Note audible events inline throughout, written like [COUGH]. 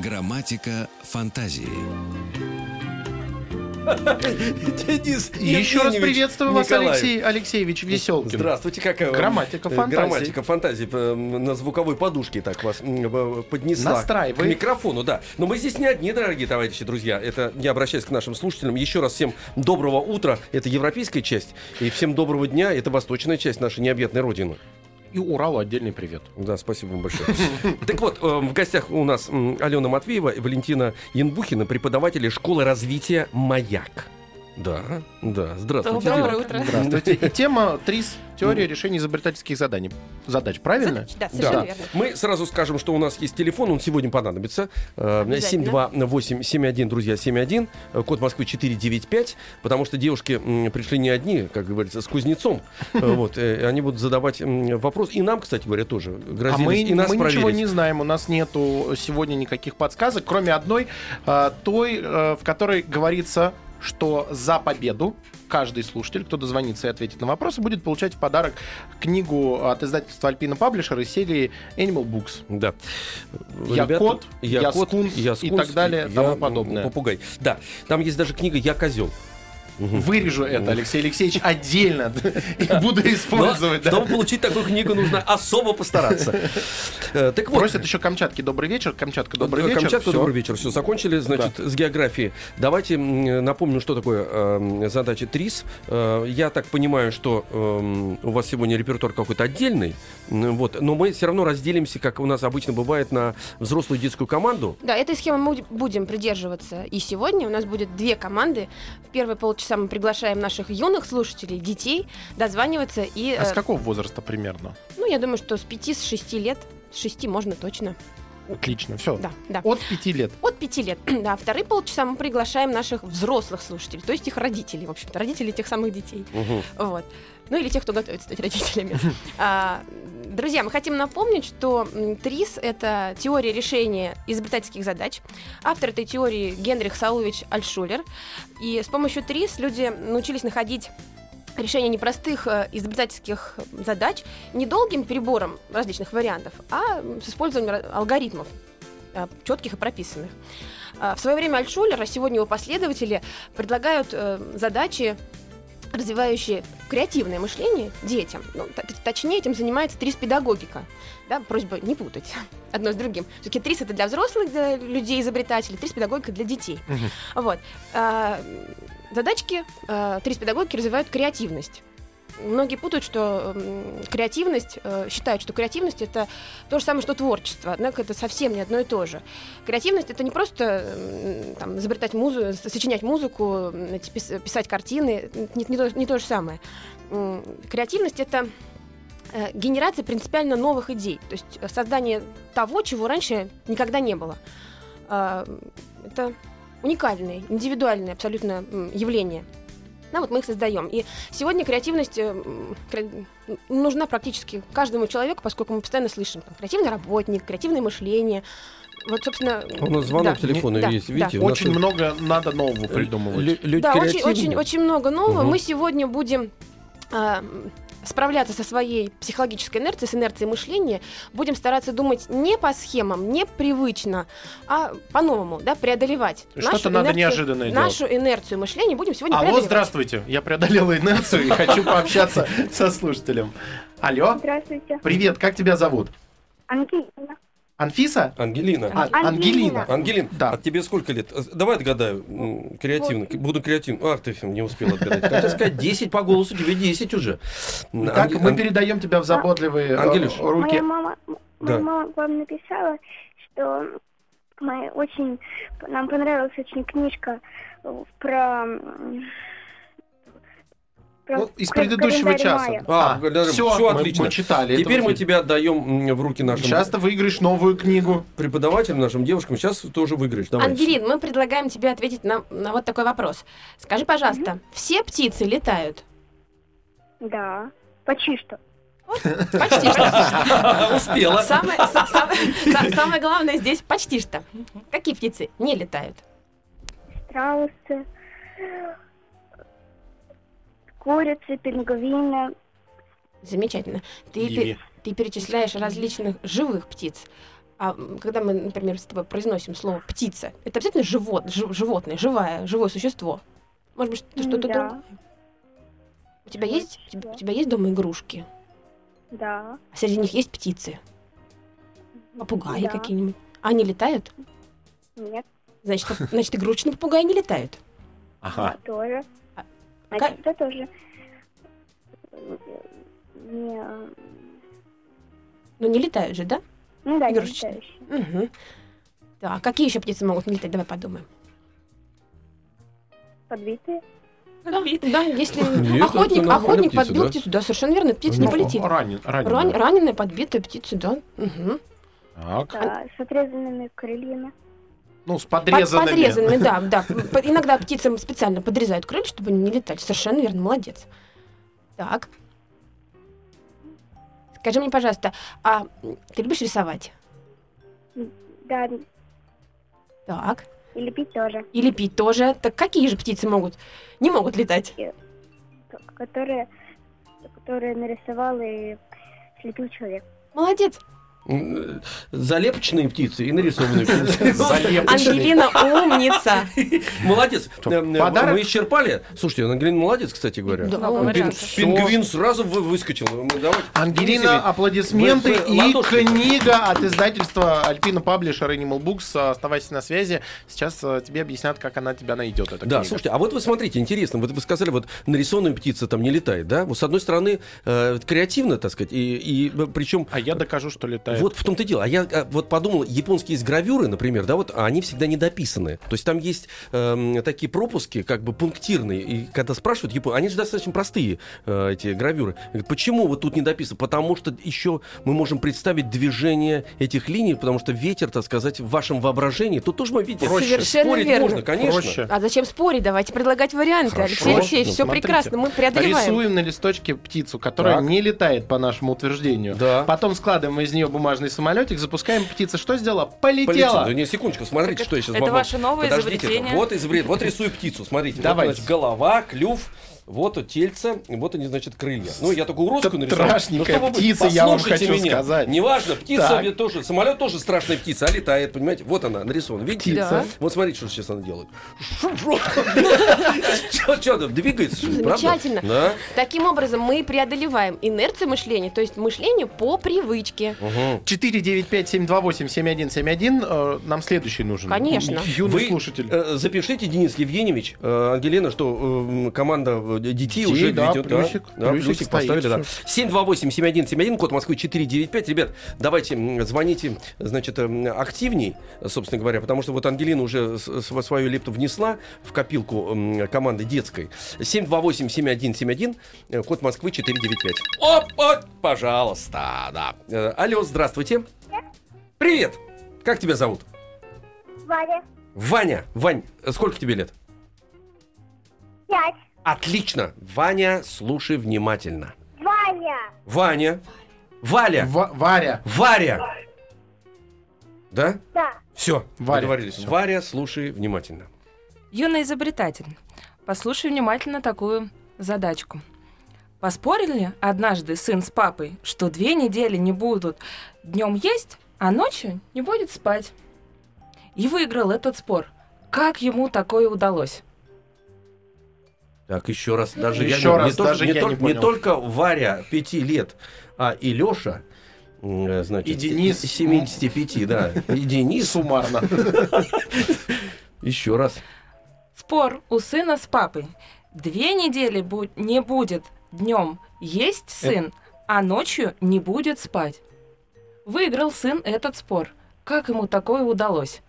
Грамматика фантазии. Денис Еще раз приветствую вас, Николаев. Алексей Алексеевич Веселкин. Здравствуйте, какая Грамматика э, фантазии. Грамматика фантазии э, на звуковой подушке так вас э, поднесла Настраивай. к микрофону, да. Но мы здесь не одни, дорогие товарищи, друзья. Это я обращаюсь к нашим слушателям. Еще раз всем доброго утра. Это европейская часть. И всем доброго дня. Это восточная часть нашей необъятной родины. И Уралу отдельный привет. Да, спасибо вам большое. [LAUGHS] Так вот, э, в гостях у нас Алена Матвеева и Валентина Янбухина, преподаватели школы развития «Маяк». Да, да, здравствуйте. Доброе девушки. утро. Здравствуйте. И тема ТРИС – теория решения изобретательских заданий. Задач, правильно? Да, совершенно Да. верно. Мы сразу скажем, что у нас есть телефон, он сегодня понадобится. Э, Обязательно. 728-71, друзья, 71, э, код Москвы 495, потому что девушки пришли не одни, как говорится, с кузнецом. Э, [LAUGHS] Вот, э, они будут задавать вопрос. И нам, кстати говоря, тоже А грозились мы, и нас мы ничего проверить. не знаем, у нас нету сегодня никаких подсказок, кроме одной, а, той, э, в которой говорится, что за победу каждый слушатель, кто дозвонится и ответит на вопросы, будет получать в подарок книгу от издательства Альпина Паблишер из серии Animal Books. Да. Я Ребята, кот, я кот, скунс я и так далее, я, тому подобное. Попугай. Да, там есть даже книга «Я козел». Вырежу это, Алексей Алексеевич, отдельно [LAUGHS] и буду использовать. да. Чтобы получить такую книгу, нужно особо постараться. Э, Так вот, Просят еще Камчатки добрый вечер. Камчатка добрый вечер. Камчатка, добрый вечер. Все, закончили, значит, с географией. Давайте напомню, что такое э, задача ТРИС. Э, я так понимаю, что э, у вас сегодня репертуар какой-то отдельный, вот, но мы все равно разделимся, как у нас обычно бывает, на взрослую детскую команду. Да, этой схемы мы будем придерживаться и сегодня. У нас будет две команды. В первые полчаса мы приглашаем наших юных слушателей, детей, дозваниваться и... А с э, какого возраста примерно? Ну, я думаю, что с 5 с 6 лет. С 6 можно точно. Отлично, все. Да, да. От пяти лет. От 5 лет. [CLEARS THROAT] Да, вторые полчаса мы приглашаем наших взрослых слушателей, то есть их родителей, в общем-то, родителей тех самых детей. Вот. Ну или тех, кто готовится стать родителями. А, Друзья, мы хотим напомнить, что ТРИС — это теория решения изобретательских задач. Автор этой теории Генрих Саулович Альшулер. И с помощью ТРИС люди научились находить решение непростых э, изобретательских задач недолгим перебором различных вариантов, а с использованием алгоритмов э, четких и прописанных. А, В свое время Альтшулер, а сегодня его последователи предлагают э, задачи, развивающие креативное мышление детям. Ну, точнее, этим занимается ТРИС-педагогика. Да, просьба не путать [LAUGHS] одно с другим. Все-таки ТРИС это для взрослых, для людей изобретателей, ТРИС-педагогика для детей. Вот. А, задачки э, ТРИС-педагогики развивают креативность. Многие путают, что м, креативность, э, считают, что креативность это то же самое, что творчество. Однако это совсем не одно и то же. Креативность это не просто м, там, изобретать музыку, сочинять музыку, писать картины, не, не то, не то же самое. Креативность это э, генерация принципиально новых идей, то есть э, создание того, чего раньше никогда не было. Это уникальное, индивидуальное абсолютно явление. Да, вот мы их создаем. И сегодня креативность э, нужна практически каждому человеку, поскольку мы постоянно слышим там, креативный работник, креативное мышление. Вот, собственно, У нас звонок да. телефона Да, есть, да. видите? нас Очень тут много надо нового придумывать. лю- люди Да, очень, очень, очень много нового. Мгм. Мы сегодня будем а, справляться со своей психологической инерцией, с инерцией мышления, будем стараться думать не по схемам, не привычно, а по-новому, да, преодолевать. Что-то нашу надо инерцию- неожиданное Нашу инерцию мышления будем сегодня Алло, преодолевать. здравствуйте. Я преодолела инерцию и хочу пообщаться [LAUGHS] со слушателем. Алло, Здравствуйте. привет, как тебя зовут? Ангелина. Анфиса? Ангелина. А, Ангелина. Ангелина. Ангелин, Да. а тебе сколько лет? Э, Давай отгадаю. Креативно. Буду креативным. Ах, ты не успел отгадать. [LAUGHS] Хотел сказать 10 по голосу, тебе 10 уже. Так, Анге- мы передаем тебя в заботливые э, Ангелюш. руки. Моя мама, Да. моя мама вам написала, что мы очень, нам понравилась очень книжка э, про Ну, из предыдущего часа. А, А, всё мы- отлично. мы читали Теперь мы тебя отдаем в руки нашим Сейчас ты выиграешь новую книгу. преподавателям, нашим девушкам. Сейчас тоже выиграешь. Давай. Ангелин, мы предлагаем тебе ответить на, на вот такой вопрос. Скажи, пожалуйста, все птицы летают? Да, почти что. Почти что. [LAUGHS] Успела. Самое, са- самое- са- самое главное здесь почти что. Какие птицы не летают? Страусы, курицы, пингвины. Замечательно. Ты, ты, ты перечисляешь различных живых птиц. А когда мы, например, с тобой произносим слово птица, это обязательно живот, жи- животное, живое, живое существо. Может быть, что- что-то да. другое. У тебя есть, у тебя, у тебя есть дома игрушки? Да, А среди них есть птицы? Попугаи Да. какие-нибудь? А Они летают? нет, Значит, значит, игрушечные попугаи не летают. Ага. тоже. А Значит, это тоже не, Ну, не летают же, да? ну да, не Игрушечные. летающие. Угу. Так, какие еще птицы могут не летать? Давай подумаем. Подбитые. Да, да, если [LAUGHS] Нет, охотник, охотник птица, подбил да. птицу, да, совершенно верно, птица не Ну, полетит. Ранен, ранен. Ран- раненая, подбитая птица, да. Мгм. Так. Да, с отрезанными крыльями. Ну, с Под- подрезанными. подрезанными, да, да. Иногда птицам специально подрезают крылья, чтобы они не летали. Совершенно верно, молодец. Так. Скажи мне, пожалуйста, а ты любишь рисовать? Да, Так. и лепить тоже. И лепить тоже. Так какие же птицы могут, не могут летать? Которые, которые нарисовал и слепил человек. Молодец. Залепочные птицы и нарисованные птицы. [LAUGHS] Ангелина умница. Молодец. Э, э, подарок? Мы исчерпали. Слушайте, Ангелина молодец, кстати говоря. Пингвин сразу вы- выскочил. Давайте- Ангелина, аплодисменты и книга от издательства Альпина Паблишер Animal Books. Оставайся на связи. Сейчас э, тебе объяснят, как она тебя найдет, Да, слушайте, а вот вы смотрите, интересно, вот вы сказали, вот нарисованная птица там не летает, да? Вот с одной стороны, креативно, так сказать, и причем А я докажу, что летает. Вот в том-то и дело. А я э, вот подумал, японские есть гравюры, например, да, вот а они всегда недописаны. То есть там есть эм, такие пропуски, как бы пунктирные. И когда спрашивают япон, они же достаточно простые, э, эти гравюры. Говорят, почему вот тут не дописано? Потому что еще мы можем представить движение этих линий, потому что ветер, так сказать, в вашем воображении, тут тоже мы видим. Проще. Совершенно Спорить верно. можно, конечно. Проще. А зачем спорить? Давайте предлагать варианты. Хорошо. Алексей Алексеевич, Ну, все смотрите. прекрасно, мы преодолеваем. Рисуем на листочке птицу, которая Так. не летает по нашему утверждению. Да. Потом складываем из нее бумажный самолетик, запускаем птица. Что сделала? Полетела. Полетела. Да не, секундочку, смотрите, что я сейчас это могу. ваше новое Подождите, изобретение? Вот изобрет, вот рисую птицу, смотрите. Давайте. Вот, значит, голова, клюв, вот тельце, вот они, значит, крылья. Ну, я такую уродскую Это нарисовал. страшненькая Ну, птица, я вам хочу меня. сказать. Неважно, птица Так. тоже, самолет тоже страшная птица, а летает, понимаете? Вот она нарисована, видите? Птица. Вот смотрите, что сейчас она делает. [LAUGHS] Что там, двигается? Замечательно. Таким образом, мы преодолеваем инерцию мышления, то есть мышление по привычке. Угу. 495-728-7171. э, Нам следующий нужен. Конечно. Юный слушатель. э, запишите, Денис Евгеньевич, э, Ангелина, что команда детей Детей, уже да, ведет. плюсик, да, плюсик плюсик поставили, да. всё. 728-7171, код Москвы 495. Ребят, давайте звоните, значит, м, активней, собственно говоря, потому что вот Ангелина уже свою лепту внесла в копилку команды детской. 728-7171, э, код Москвы 495. Оп, оп, пожалуйста, да. Э, Алло, здравствуйте. Привет. Как тебя зовут? Ваня, Ваня. Вань, э, сколько тебе лет? пять. Отлично. Ваня, слушай внимательно. Ваня, Ваня. Валя. Ва- Варя. Варя. Да? да. Все, Варя. договорились. Всё. Варя, слушай внимательно. Юный изобретатель, послушай внимательно такую задачку. Поспорили однажды сын с папой, что две недели не будут днем есть, а ночью не будет спать. И выиграл этот спор. Как ему такое удалось? Так, еще раз. Даже я Еще не, раз, не только, даже не, я только, не понял. только Варя пяти лет, а и Леша, м, значит, И Денис. 75, да. И Денис. Суммарно. [LAUGHS] Еще раз. Спор у сына с папой. Две недели бу- не будет днем есть сын, а ночью не будет спать. Выиграл сын этот спор. Как ему такое удалось?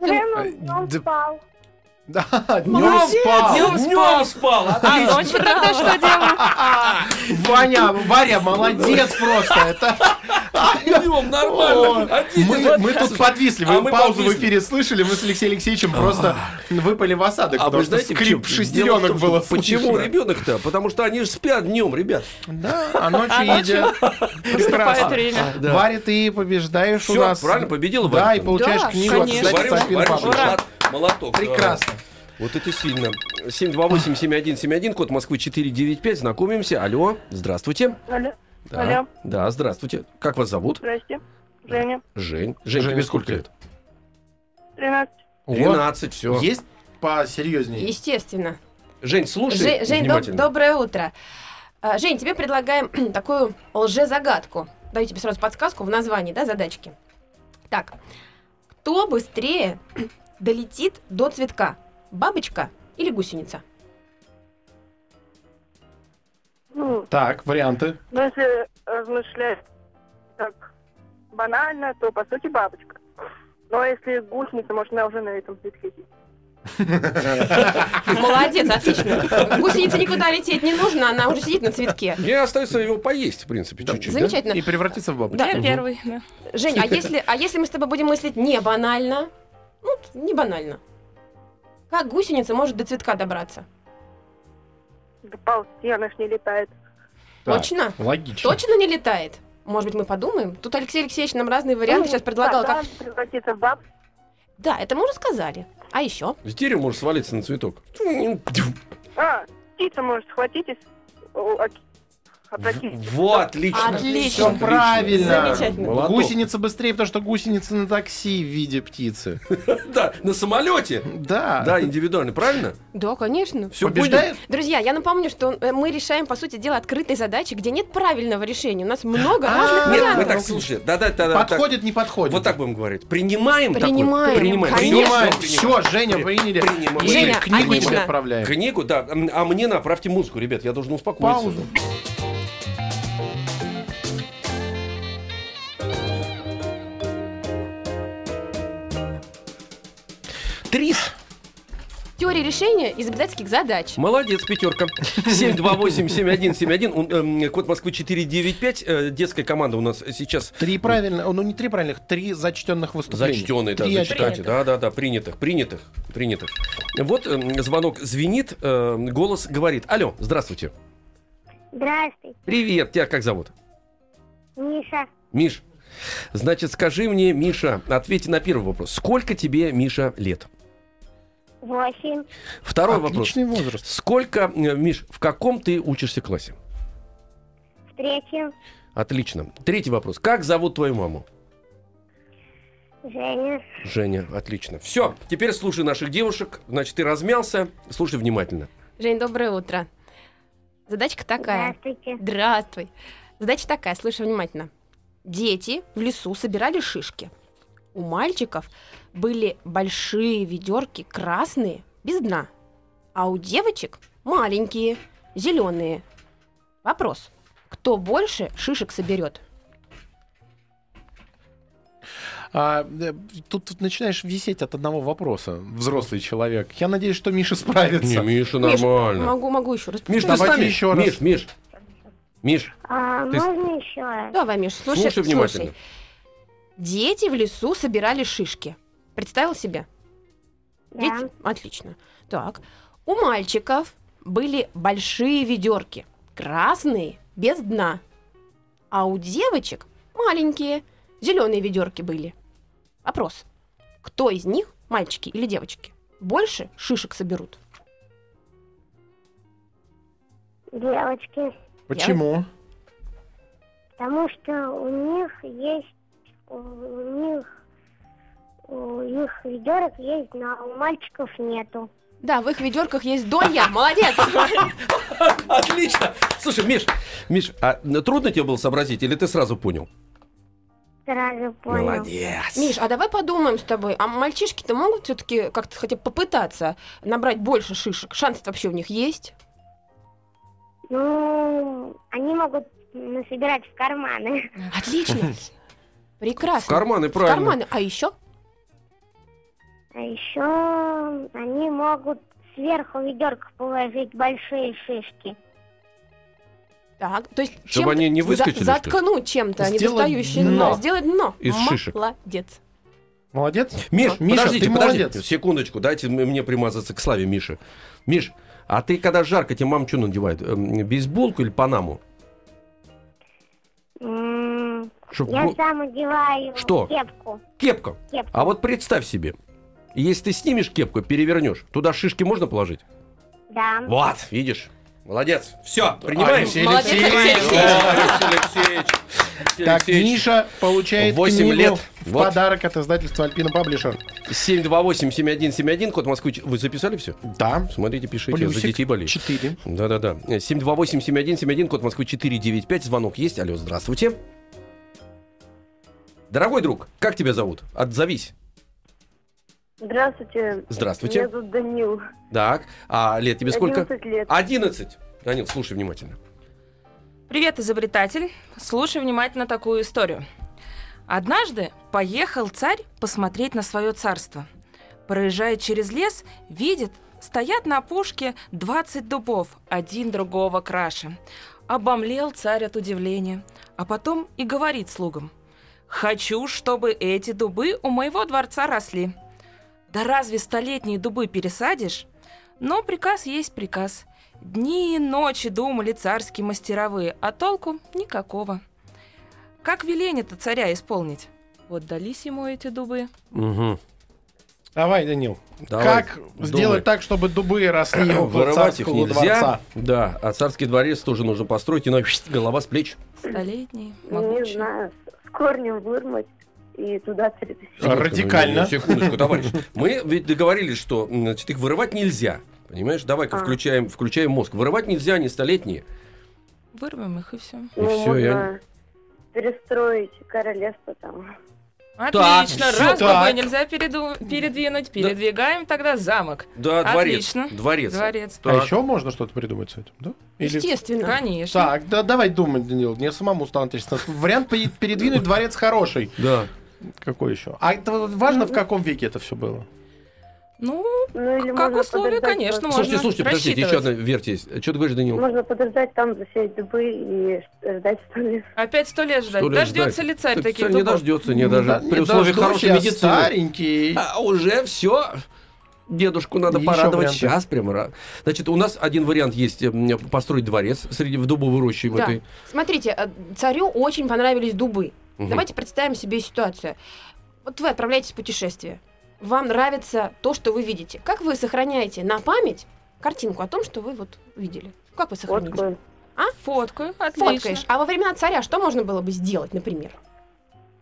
А, Днем да- спал. Да, днем Молодец, спал. днем Днем спал! А ночью тогда что делал? Ваня, Варя, молодец просто. Это... Днем нормально. Мы, тут подвисли, А вы мы паузу в эфире слышали, мы с Алексеем Алексеевичем просто выпали в осадок, А потому вы что знаете, скрип шестеренок том, было Почему ребенок-то? Потому что они же спят днем, ребят. Да, а ночью А едят. Прекрасно. время. Да. Варя, ты побеждаешь у нас. правильно, победила Да, Варя. и получаешь Да, книгу от. Ура. Молоток. Прекрасно. Вот это сильно. 728-7171, код Москвы 495. Знакомимся. Алло, здравствуйте. Алло, Да, Алло. да, здравствуйте. Как вас зовут? здрасте. Женя, Жень. Жень, Женя, тебе сколько лет? 13. Вот. 13, все. Есть посерьезнее? Естественно. Жень, слушай Жень, Жень, доб- доброе утро. А, Жень, тебе предлагаем [CLEARS THROAT] такую лже-загадку. Даю тебе сразу подсказку в названии, да, задачки. Так, кто быстрее долетит до цветка? Бабочка или гусеница? Ну, Так, варианты. но если размышлять так банально, то по сути бабочка. Но если гусеница, может, она уже на этом цветке сидит. [LAUGHS] Молодец, отлично. Гусенице никуда лететь не нужно, она уже сидит на цветке. Мне остается его поесть, в принципе, чуть-чуть. да? Замечательно. И превратиться в бабочку. Да. Я первый. да. Жень, а если, а если мы с тобой будем мыслить не банально? Ну, не банально. Как гусеница может до цветка добраться? Да ползти, она ж не летает. Так, Точно? Логично. Точно не летает? Может быть, мы подумаем? Тут Алексей Алексеевич нам разные варианты Ну, сейчас предлагал. да, Как... да, превратиться в баб. Да, это мы уже сказали. А еще? С дерева может свалиться на цветок. А, птица может схватить и с- о, от- опрокинуть. Вот, отлично. Отлично. Все правильно. Замечательно. Молоток. Гусеница быстрее, потому что гусеница на такси в виде птицы. [LAUGHS] Да, на самолете. Да. Да, индивидуально, правильно? Да, конечно. Все Побеждает? Друзья, я напомню, что э, мы решаем, по сути дела, открытые задачи, где нет правильного решения. У нас много А, разных Нет, мы вариантов. так, слушай, да-да, да, да. Подходит, не подходит. Вот так будем говорить. Принимаем Принимаем, Принимаем. Все, Женя, приняли. Женя, книгу тебе отправляем. Книгу, да. А мне направьте музыку, ребят, я должен успокоиться. Паузу. Трис. Теория решения изобретательских задач. Молодец, пятерка. [LAUGHS] 728-7171. Он, эм, Код Москвы 495. Э, Детская команда у нас сейчас Три правильно, ну не три правильных, три зачтенных выступления. Зачтенные, да, Три зачитайте. Да, да, да, принятых, принятых, принятых. Вот эм, звонок звенит, э, голос говорит. Алло, здравствуйте. Здравствуй, Привет, тебя как зовут? Миша. Миш. Значит, скажи мне, Миша, ответь на первый вопрос. Сколько тебе, Миша, лет? Восемь. Второй вопрос. Отличный возраст. Сколько, э, Миш, в каком ты учишься классе? В третьем. Отлично. Третий вопрос. Как зовут твою маму? Женя. Женя, отлично. Все, теперь слушай наших девушек. Значит, ты размялся. Слушай внимательно. Жень, доброе утро. Задачка такая. Здравствуйте. Здравствуй. Задача такая, слушай внимательно. Дети в лесу собирали шишки. У мальчиков были большие ведерки красные, без дна. А у девочек маленькие, зеленые. Вопрос. Кто больше шишек соберет? А, э, тут, тут начинаешь висеть от одного вопроса, взрослый человек. Я надеюсь, что Миша справится. Миша, Миш, нормально. могу, могу еще раз. Миш, ты Давайте еще раз. Миш, Миш. Миш, А Ты можно еще раз? Давай, Миш, слушай, слушай внимательно. слушай. Дети в лесу собирали шишки. Представил себе? Да. Дети? Отлично. Так. У мальчиков были большие ведерки. Красные, без дна. А у девочек маленькие, зеленые ведерки были. Вопрос. Кто из них, мальчики или девочки, больше шишек соберут? Девочки. Почему? Потому что у них есть... У них... У их ведерок есть, но у мальчиков нету. Да, в их ведерках есть донья. Молодец. [LAUGHS] Отлично. Слушай, Миш, Миш, а трудно тебе было сообразить, или ты сразу понял? Сразу понял. Молодец. Миш, а давай подумаем с тобой, а мальчишки-то могут все-таки как-то хотя бы попытаться набрать больше шишек? Шанс вообще у них есть? Ну, они могут насобирать в карманы. Отлично. [LAUGHS] Прекрасно. В карманы, В правильно. карманы. А еще? А еще они могут сверху ведерко положить большие шишки. Так, то есть Чтобы они не за- выскочили, что ли? заткнуть чем-то недостающее дно. дно. Сделать дно. Из шишек. Молодец. Молодец. Миш, Миша, подождите, ты подождите, молодец. секундочку, дайте мне примазаться к славе Миши. Миш, а ты когда жарко, тебе мама что надевает? Эм, Бейсболку или панаму? Чтоб Я сам одеваю Что? кепку. Кепка. Кепку. А вот представь себе, если ты снимешь кепку, перевернешь, туда шишки можно положить? Да. Вот, видишь? Молодец. Все, принимаем. Алексей Молодец, Алексеевич. Алексей Алексеевич. Так. Миша получает Восемь книгу лет. в Вот. подарок от издательства Альпина Паблишер. 728-7171, код Москвы. Вы записали все? Да. Смотрите, пишите, Плюсик за детей болеет. 4. Да-да-да. 728-7171, код Москвы 495. Звонок есть. Алло, здравствуйте. Дорогой друг, как тебя зовут? Отзовись. Здравствуйте. Здравствуйте. Меня зовут Данил. Так, а лет тебе сколько? 11 лет. 11. Данил, слушай внимательно. Привет, изобретатель. Слушай внимательно такую историю. Однажды поехал царь посмотреть на свое царство. Проезжая через лес, видит, стоят на опушке 20 дубов, один другого краше. Обомлел царь от удивления, а потом и говорит слугам. «Хочу, чтобы эти дубы у моего дворца росли». «Да разве столетние дубы пересадишь?» Но приказ есть приказ. Дни и ночи думали царские мастеровые, а толку никакого. Как веление-то царя исполнить? Вот дались ему эти дубы. Угу. Давай, Данил. Давай, как думай. сделать так, чтобы дубы росли около Вырывать их царского нельзя. дворца? Да, а царский дворец тоже нужно построить, иначе [LAUGHS] голова с плеч. Столетние, Не могучие. знаю, корнем вырвать и туда. А, Радикально. Секундочку, Секундочку, товарищ. [LAUGHS] Мы ведь договорились, что значит, их вырывать нельзя. Понимаешь? Давай-ка А. включаем, включаем мозг. Вырывать нельзя, они столетние. Вырвем их и все. И Ну, всё, я можно перестроить королевство там. Отлично, всё раз так. нельзя переду- передвинуть, передвигаем тогда замок. Да, дворец. Отлично. Дворец. Дворец. А Так. еще можно что-то придумать с этим, да? Или- Естественно. Конечно. Так, да, давай думать, Данил. Мне самому стало интересно. Вариант пе- передвинуть дворец хороший. Да. Какой еще? А это важно, в каком веке это все было? Ну, Ну, или как условие, конечно, можно Слушайте, слушайте, подождите, еще одна версия есть. Что ты говоришь, Данил? Можно подождать там, засеять дубы и ждать сто лет. опять сто лет ждать. Сто лет Дождется ждать. ли царь Так таких царь не дождется, не даже Да, при условии хорошей медицины. старенький. А уже все. Дедушку надо Еще порадовать варианты. сейчас прямо. Значит, у нас один вариант есть м, построить дворец среди в дубовой роще в Да. этой. Смотрите, э, царю очень понравились дубы. Мгм. Давайте представим себе ситуацию. Вот вы отправляетесь в путешествие. Вам нравится то, что вы видите. Как вы сохраняете на память картинку о том, что вы вот видели? Как вы сохраните? Фоткаю. Фоткаю, отлично. Фоткаешь. А во времена царя что можно было бы сделать, например?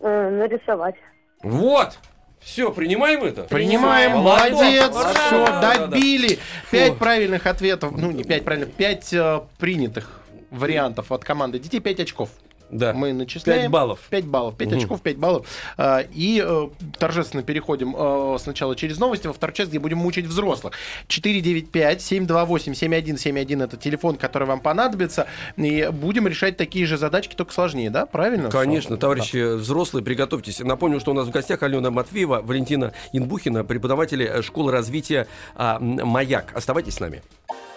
Э, нарисовать. Вот. Все, принимаем это? Принимаем, Молодец. молодец, Ура! все, добили. Пять Фу. правильных ответов, ну не пять правильных, пять э, принятых вариантов от команды детей, пять очков. Да. Мы начисляем. 5 баллов. 5 баллов, 5 Мгм. очков, 5 баллов. А, И э, торжественно переходим э, сначала через новости, во второй часть, где будем мучить взрослых. 495-728-7171 это телефон, который вам понадобится. И будем решать такие же задачки, только сложнее, да? Правильно? Конечно, Да. товарищи взрослые, приготовьтесь. Напомню, что у нас в гостях Алена Матвеева, Валентина Инбухина, преподаватели школы развития а, «Маяк». Оставайтесь с нами.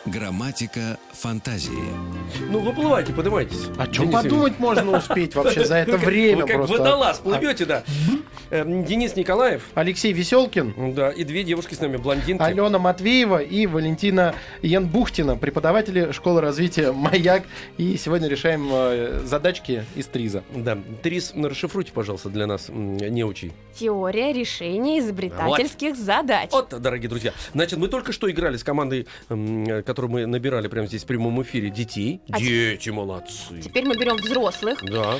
Грамматика фантазии. Ну, выплывайте, поднимайтесь. О чем Денис подумать можно успеть вообще за это время Вы как просто? водолаз плывете, да. Эм, Денис Николаев, Алексей Веселкин, да, и две девушки с нами, блондинки. Алена Матвеева и Валентина Янбухтина, преподаватели школы развития «Маяк». И сегодня решаем э, задачки из ТРИЗа. Да, Трис, ну, расшифруйте, пожалуйста, для нас, м, неучий. Теория решения изобретательских задач. Вот, дорогие друзья. Значит, мы только что играли с командой, м, которую мы набирали прямо здесь в прямом эфире, детей. А Дети молодцы. Теперь мы берем взрослых. Да.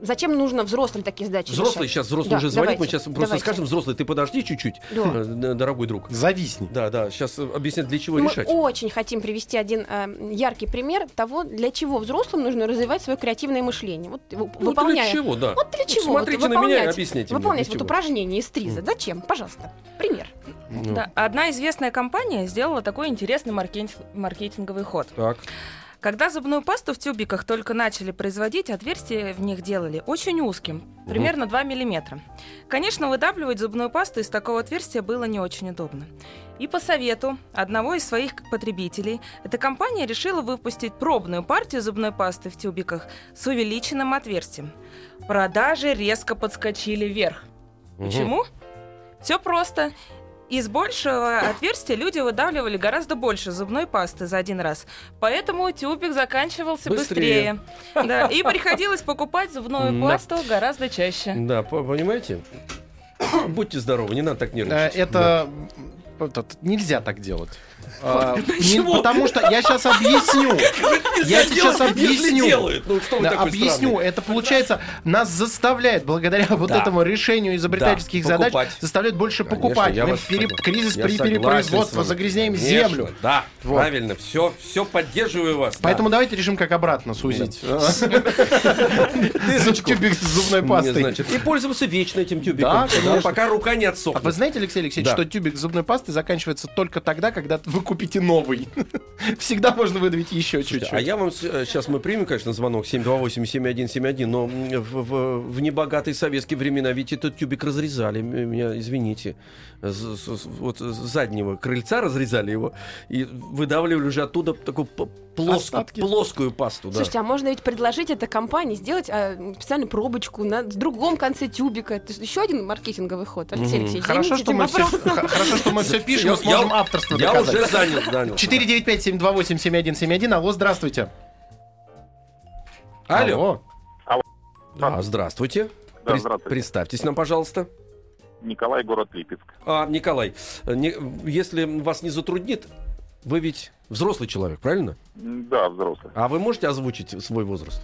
Зачем нужно взрослым такие задачи Взрослый решать? сейчас, взрослый Да, уже звонит, мы давайте, сейчас просто давайте. скажем, взрослый, ты подожди чуть-чуть, Да. э, дорогой друг. Зависни. Да, да, сейчас объяснят, для чего Мы решать. очень хотим привести один э, яркий пример того, для чего взрослым нужно развивать свое креативное мышление. Вот Ну, выполняя... для чего, да. Вот для чего? Смотрите вот на меня и выполнять- объясните мне, Выполнять для вот чего. упражнение из ТРИЗа. Зачем? Пожалуйста. Пример. Ну, Да, одна известная компания сделала такой интересный маркетинг- маркетинговый ход. Так. Когда зубную пасту в тюбиках только начали производить, отверстия в них делали очень узким, примерно 2 мм. Конечно, выдавливать зубную пасту из такого отверстия было не очень удобно. И по совету одного из своих потребителей, эта компания решила выпустить пробную партию зубной пасты в тюбиках с увеличенным отверстием. Продажи резко подскочили вверх. Почему? Все просто. Из большего отверстия люди выдавливали гораздо больше зубной пасты за один раз. Поэтому тюбик заканчивался Быстрее. быстрее. Да, и приходилось покупать зубную Да. пасту гораздо чаще. Да, по- понимаете? Будьте здоровы, не надо так Э, нервничать. Это этот, нельзя так делать. А, [LAUGHS] Почему? Потому что я сейчас объясню. [LAUGHS] Я сейчас объясню. Ну, объясню. Это получается нас заставляет, благодаря [LAUGHS] вот этому решению изобретательских Да, задач, заставляет больше покупать. Кризис при перепроизводстве, загрязняем землю. Да, правильно. Все, все поддерживаю вас. Поэтому давайте решим, как обратно сузить. Тюбик с зубной пастой. значит, и пользоваться вечно этим тюбиком. Пока рука не А отсохнет. вы знаете, Алексей Алексеевич, что тюбик с зубной пастой заканчивается только тогда, когда вы купите новый. [LAUGHS] Всегда можно выдавить еще Слушайте, чуть-чуть. А я вам сейчас мы примем, конечно, звонок 728-7171, но м, в, в- в небогатые советские времена ведь этот тюбик разрезали, м- меня извините, С- с- вот с заднего крыльца разрезали его и выдавливали уже оттуда такую п- плоск- Остатки. плоскую пасту. Да. Слушайте, а можно ведь предложить этой компании сделать а, специальную пробочку на с другом конце тюбика. Это еще один маркетинговый ход. Алексей. Алексеевич, [LAUGHS] Хорошо, что мы все, хорошо, что мы все пишем, Я- сможем я- авторство Я доказать. уже занял, занял. 495-728-7171. Алло, здравствуйте. Алло. Алло. А, здравствуйте. Да, здравствуйте. Представьтесь нам, пожалуйста. Николай, город Липецк. А, Николай, не- если вас не затруднит, вы ведь взрослый человек, правильно? Да, взрослый. А вы можете озвучить свой возраст?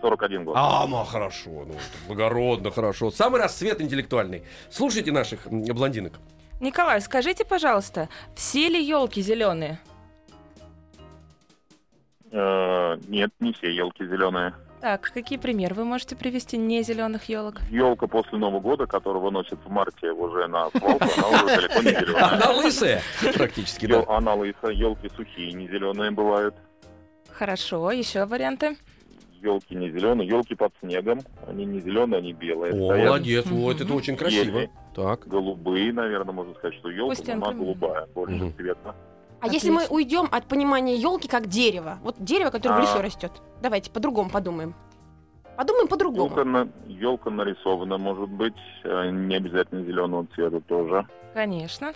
41 год. А, ну хорошо, ну благородно, хорошо. Самый расцвет интеллектуальный. Слушайте наших блондинок. Николай, скажите, пожалуйста, все ли елки зеленые? Э, нет, не все елки зеленые. Так, какие примеры вы можете привести не зеленых елок? Елка после Нового года, которую выносят в марте уже на свалку, она уже далеко не Она зеленая. лысая, практически, да. Она лысая, елки сухие, не зеленые бывают. Хорошо, еще варианты. Елки не зеленые, елки под снегом. Они не зеленые, они белые. О, стоят. молодец, вот это очень красиво. Есть. Так. Голубые, наверное, можно сказать, что елка, она он- голубая, больше Мгм. цвета. А если мы Отлично. уйдем от понимания елки как дерева? Вот дерево, которое в А. лесу растет. Давайте по-другому подумаем. Подумаем по-другому. Елка, на... елка нарисована, может быть, э, не обязательно зеленого цвета тоже. Конечно.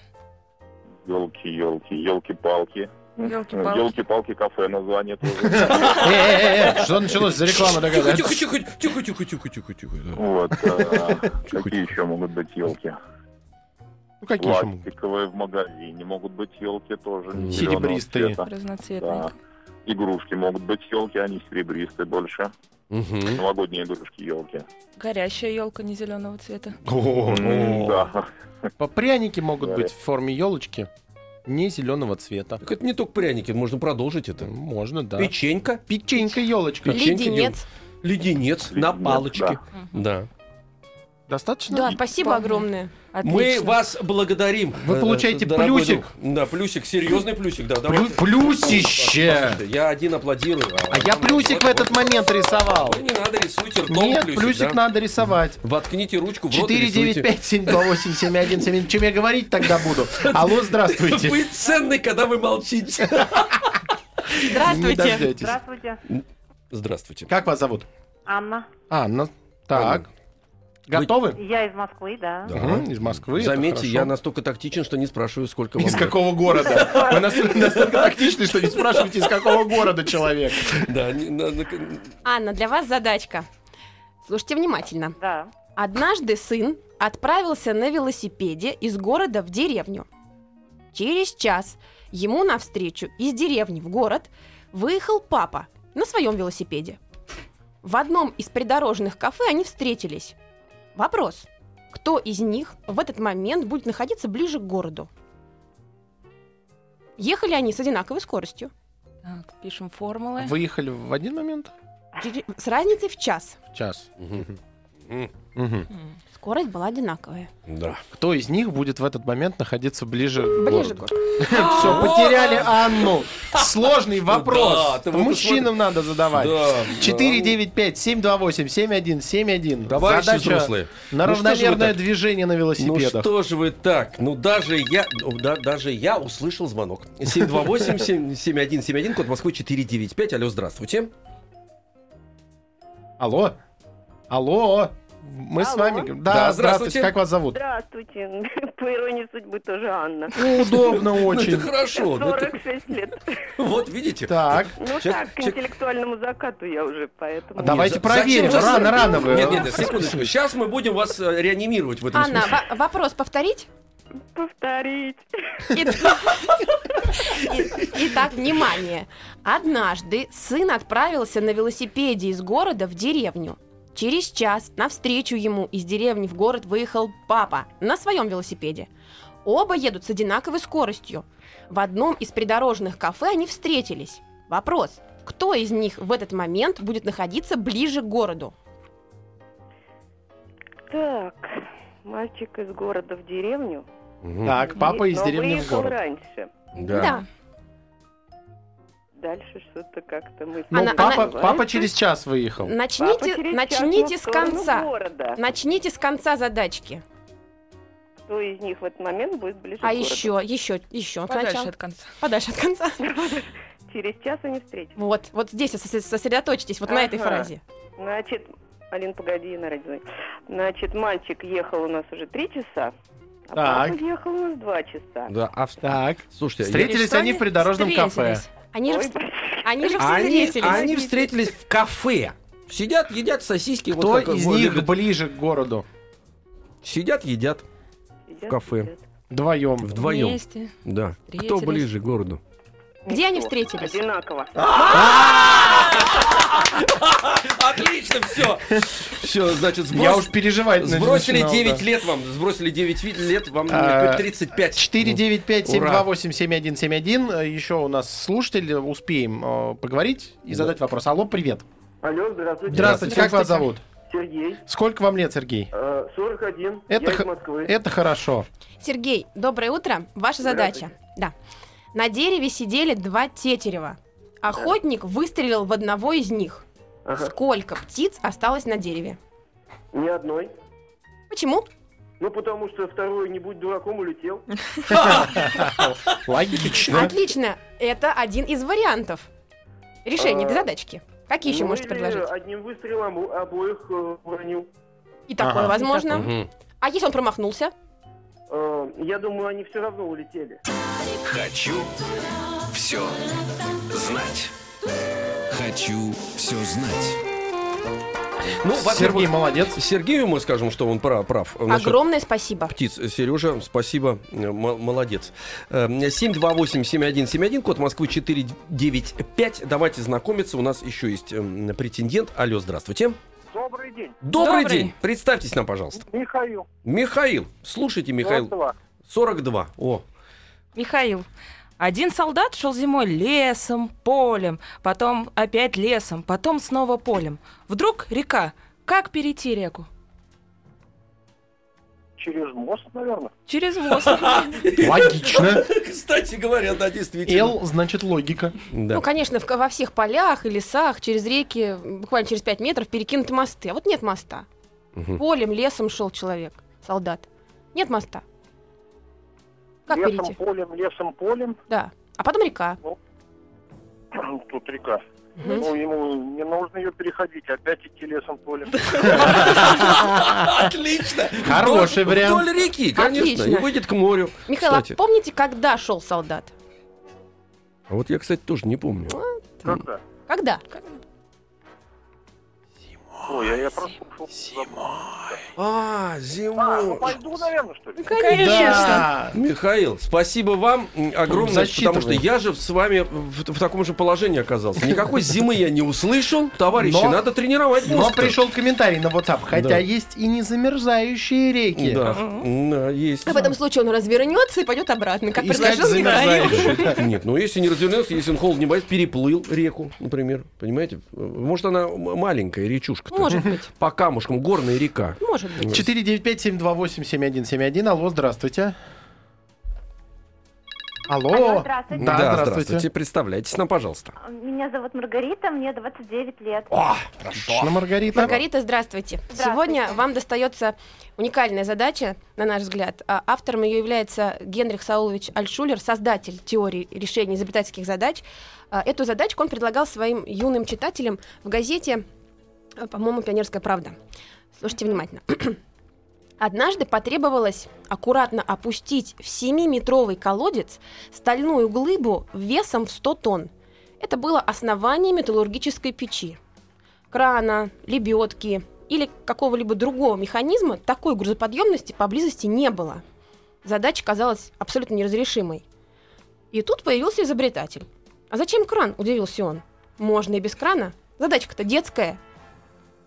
Елки, елки, елки-палки. Елки-палки кафе название тоже. [LAUGHS] Что началось за реклама такая? да? тихо, тихо, тихо, тихо, тихо, тихо, тихо. Вот. э, [LAUGHS] Какие еще могут быть елки? Ну, какие еще могут? Пластиковые в магазине могут быть елки тоже. Серебристые. Разноцветные. Игрушки могут быть елки, они серебристые больше. Новогодние игрушки елки. Горящая елка не зеленого цвета. О, М, Да. По пряники могут быть в форме елочки не зеленого цвета. Так это не только пряники, можно продолжить это. Можно, да. Печенька, Печенька, елочка. Леденец. леденец на палочке. Да. Достаточно? Да, спасибо Вполне. огромное. Мы Отлично. вас благодарим. Вы э, получаете дорогой плюсик. друг. Да, плюсик, серьезный плюсик, да. Плю- плюсище! Я один аплодирую. А я плюсик в этот момент рисовал. Ой, не надо, рисуйте ртом Нет, плюсик, плюсик да. надо рисовать. Воткните ручку в рот и рисуйте. 495-728-7171. Чем я говорить тогда буду? Алло, здравствуйте. Вы ценный, когда вы молчите. Здравствуйте. Здравствуйте, Здравствуйте. Как вас зовут? Анна. Анна. Так. Готовы? Я из Москвы, да. Да. Мгм, Из Москвы. Заметьте, я настолько тактичен, что не спрашиваю, сколько вам Из лет. какого города? Вы [LAUGHS] настолько, тактичны, что не спрашиваете, из какого города человек. Да, Анна, для вас задачка. Слушайте внимательно. Да. Однажды сын отправился на велосипеде из города в деревню. Через час ему навстречу из деревни в город выехал папа на своем велосипеде. В одном из придорожных кафе они встретились. Вопрос. Кто из них в этот момент будет находиться ближе к городу? Ехали они с одинаковой скоростью. Так, пишем формулы. Выехали в один момент? Через- С разницей в час. В час. Мгм. М. Скорость была одинаковая. Да. Кто из них будет в этот момент находиться ближе к Ближе к городу? [LAUGHS] Все, потеряли Анну. сложный вопрос. Мужчинам надо задавать. Да. 495-728-7171. Товарищи Задача взрослые. на Ну что же вы равномерное так? движение на Ну велосипедах. что же вы так? Ну даже я, ну, да, даже я услышал звонок. 728-7171, код Москвы 495. Алло, здравствуйте. Алло? Алло? Мы с Алло. вами... говорим. Да, Да, здравствуйте. здравствуйте. Как вас зовут? Здравствуйте. [LAUGHS] По иронии судьбы тоже Анна. Удобно Ну, это очень. хорошо. ну, это- 46 лет. [LAUGHS] Вот видите. Так. Ну так, к интеллектуальному закату я уже, поэтому... А давайте проверим. Рано, рано вы. Нет, нет, нет, секундочку. Сейчас мы будем вас э, реанимировать в этом Анна, смысле. вопрос повторить? Повторить. [LAUGHS] Итак, внимание. Однажды сын отправился на велосипеде из города в деревню. Через час навстречу ему из деревни в город выехал папа на своем велосипеде. Оба едут с одинаковой скоростью. В одном из придорожных кафе они встретились. Вопрос. Кто из них в этот момент будет находиться ближе к городу? Так, мальчик из города в деревню. Так, папа из но деревни в выехал город. раньше. Да. Дальше что-то как-то мы... Ну, Она- папа, она- папа через час выехал. Начните, через час начните на с конца. города. Начните с конца задачки. Кто из них в этот момент будет ближе А к городу? еще, еще, еще. Подальше сначала. от конца. Подальше от конца. [LAUGHS] Через час они встретятся. Вот, вот здесь сосре- сосредоточьтесь, вот на этой Ага. фразе. Значит, Алин, погоди, на радио. Значит, мальчик ехал у нас уже три часа, а Так. папа ехал у нас два часа. Да, а Так. слушайте, Встретились они в придорожном кафе. Они же, Ой, вс- они же [LAUGHS] они, встретились. они встретились в кафе. Сидят, едят сосиски. Кто вот из них любят. ближе к городу? Сидят, едят Сидят, в кафе. сидят. Вдвоем. вдвоем. Вместе. Да. Кто ближе к городу? Где они встретились? Одинаково. [LAUGHS] Отлично, все. Все, значит, Я уж переживать Сбросили начинал, 9 да. лет вам, сбросили 9 ви- лет, вам А, 35. 495-728-7171. Еще у нас слушатель. Успеем э, поговорить и задать вопрос. Алло, привет. Алло, здравствуйте. Здравствуйте, как вас зовут? Сергей, Сколько вам лет, Сергей? э, 41, Это я х- из Москвы. Это хорошо. Сергей, доброе утро. Ваша задача. Да. На дереве сидели два тетерева. Охотник выстрелил в одного из них. Ага. Сколько птиц осталось на дереве? Ни одной. Почему? Ну, потому что второй, не будь дураком, улетел. [LAUGHS] Логично. Отлично. Это один из вариантов решения А, этой задачки. Какие еще Ну, можете предложить? одним выстрелом обоих э, уронил. И такое возможно. А если он промахнулся? Э, я думаю, они все равно улетели. Хочу все знать. Хочу все знать. Ну, Сергей молодец. [LAUGHS] Сергею мы скажем, что он прав. прав Огромное спасибо. птиц. Сережа, спасибо, э, м- молодец. Э, 728-7171, код Москвы 495. Давайте знакомиться. У нас еще есть эм, претендент. Алло, здравствуйте. Добрый день, Добрый, Добрый. день. Представьтесь нам, пожалуйста. Михаил. Михаил. Слушайте, Михаил. 42. О, Михаил, один солдат шел зимой лесом, полем, потом опять лесом, потом снова полем. Вдруг река. Как перейти реку? Через мост, наверное. Через [LAUGHS] мост. Логично. кстати говоря, да, действительно. Л значит логика. Да. Ну, конечно, в- во всех полях и лесах через реки буквально через 5 метров перекинуты мосты. А вот нет моста. Полем, лесом шел человек, солдат. Нет моста. Как лесом, перейти? полем, лесом, полем. Да. А потом река. [CLEARS THROAT] Тут река. Мгм. Ну, ему не нужно ее переходить, опять идти лесом, полем. [LAUGHS] [LAUGHS] Отлично. Хороший вариант. Вдоль реки, конечно. Отлично. И выйдет к морю. Михаил, а помните, когда шел солдат? А вот я, кстати, тоже не помню. Когда? Когда? Ой, я, я прослушал. А, А, ну зимой. пойду, наверное, что ли? Да. Михаил, спасибо вам огромное, потому что я же с вами в, в таком же положении оказался. Никакой зимы я не услышал. Товарищи, Но- надо тренировать Но мозг. пришел комментарий на WhatsApp. Хотя Да. есть и не замерзающие реки. Да, да, есть. А в этом случае он развернется и пойдет обратно, как Искать предложил Михаил. Нет, ну если не развернется, если он холод не боится, переплыл реку, например. Понимаете? Может, она маленькая речушка. Может быть, По камушкам, горная река. может быть. 495-728-7171. Алло, здравствуйте. Алло. Алло, здравствуйте. Да, Да, здравствуйте. Представляйтесь нам, пожалуйста. Меня зовут Маргарита, мне 29 лет. О, Отлично, Маргарита. Маргарита, здравствуйте. Здравствуйте. Сегодня вам достается уникальная задача, на наш взгляд. А Автором ее является Генрих Саулович Альшулер, создатель теории решения изобретательских задач. А, Эту задачку он предлагал своим юным читателям в газете, а, по-моему, «Пионерская правда». Слушайте внимательно. [CLEARS THROAT] Однажды потребовалось аккуратно опустить в 7-метровый колодец стальную глыбу весом в 100 тонн. Это было основание металлургической печи. Крана, лебедки или какого-либо другого механизма такой грузоподъемности поблизости не было. Задача казалась абсолютно неразрешимой. И тут появился изобретатель. А зачем кран? Удивился он. Можно и без крана. Задачка-то детская.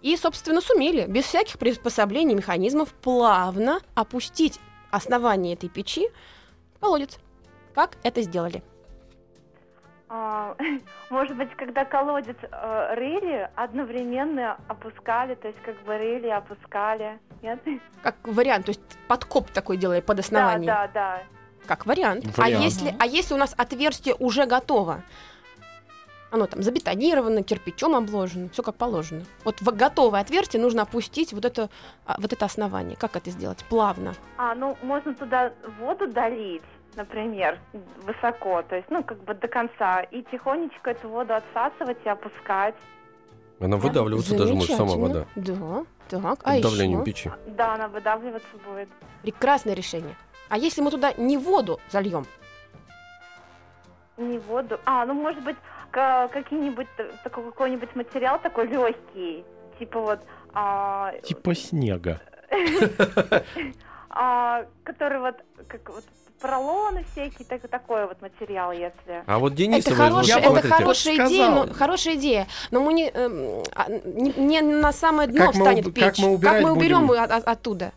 И, собственно, сумели, без всяких приспособлений, механизмов, плавно опустить основание этой печи в колодец. Как это сделали? А, [LAUGHS] Может быть, когда колодец э, рыли, одновременно опускали, то есть как бы рыли, опускали. Нет? [LAUGHS] Как вариант, то есть подкоп такой делали под Да, основание. да, да. Как вариант. А Вариант. если, а если у нас отверстие уже готово? Оно там забетонировано, кирпичом обложено, все как положено. Вот в готовое отверстие нужно опустить вот это, а, вот это основание. Как это сделать? Плавно. А, ну, можно туда воду долить, например, высоко, то есть, ну, как бы до конца, и тихонечко эту воду отсасывать и опускать. Она выдавливаться даже может сама вода. Да, так. А Под давлением еще? печи. Да, она выдавливаться будет. Прекрасное решение. А если мы туда не воду зальем? Не воду. А, ну, может быть, какие-нибудь, такой какой-нибудь материал такой легкий, типа вот, а, Типа снега. [LAUGHS] а, который вот, как вот поролоны всякие, так, такой вот материал, если. А вот Денисова, это хорошая, Я это хорошая сказал. идея, но, хорошая идея, но мы не, а, не, не на самое дно Как мы встанет уб- печь. как мы убирать уберем будем? от- от- оттуда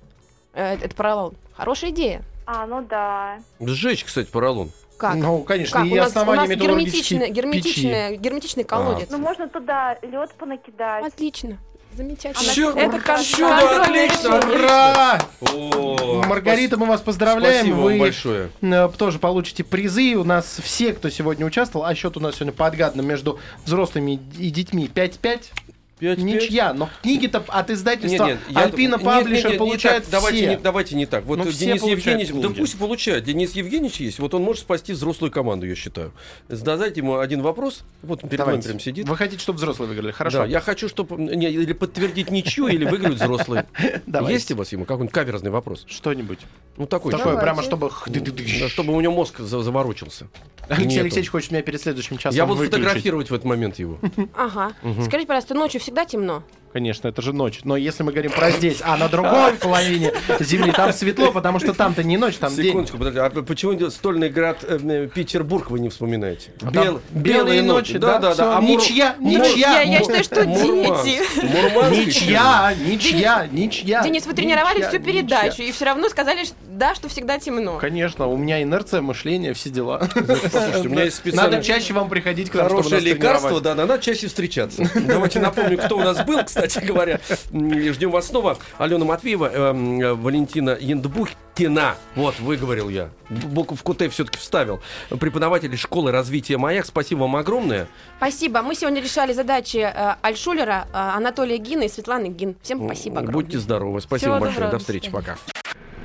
э, этот поролон? Хорошая идея. А, ну да. Сжечь, кстати, поролон. Как? Ну, конечно, как? и у нас, у основание нас металлургической герметичный, герметичный, герметичный колодец. Ну, можно туда лед понакидать. Отлично. Замечательно. Всё, это кон- контрольное отлично. Ура! О, Маргарита, мы вас поздравляем. Спасибо Вы вам большое. э, тоже получите призы. У нас все, кто сегодня участвовал, а счет у нас сегодня подгадно между взрослыми и детьми 5-5. Пять, пять. Ничья, но книги-то от издательства Нет, нет, я- Альпина нет, Паблишер нет, не так, давайте, все. не, давайте не так. Вот Ну, все Денис Евгеньевич, да книги. пусть получает. Денис Евгеньевич есть, вот он может спасти взрослую команду, я считаю. Задайте ему один вопрос. Вот он перед вами Давайте. прям сидит. Вы хотите, чтобы взрослые выиграли? Хорошо. Да, я хочу, чтобы не, или подтвердить ничью, или выиграют взрослые. [LAUGHS] Давайте. Есть у вас ему какой-нибудь каверзный вопрос? Что-нибудь. Ну такой, Такое Давайте. прямо, чтобы... да, чтобы у него мозг за- заворочился. Алексей Нету. Алексеевич хочет меня перед следующим часом Я буду выключить. фотографировать в этот момент его. Ага. Мгм. Скажите, пожалуйста, ночью всегда темно? Конечно, это же ночь. Но если мы говорим про здесь, а на другой половине Земли, там светло, потому что там-то не ночь, там день. Секундочку, подожди, а почему стольный град э, э, Петербург вы не вспоминаете? А там Бел- белые ночи, да, да, всё, да. А ничья, Мур- ничья. Я, я считаю, что дети. Мурманск. Ничья, ничья, ничья. Денис, вы тренировали ничья, всю передачу, ничья. и все равно сказали, что, да, что всегда темно. Конечно, у меня инерция мышления, все дела. [LAUGHS] Послушайте, у меня есть специально Надо чаще вам приходить к нам, хорошее лекарство, да, надо чаще встречаться. [LAUGHS] Давайте напомню, кто у нас был, кстати говоря. Ждем вас снова. Алена Матвеева, эм, э, Валентина Яндбухтина. Вот, выговорил я. Букву в КУТ все-таки вставил. Преподаватель школы развития «Маяк». Спасибо вам огромное. Спасибо. Мы сегодня решали задачи э, Альшулера, э, Анатолия Гина и Светланы Гин. Всем спасибо огромное. Будьте здоровы. Спасибо Всего большое. доброго, До встречи. Пока.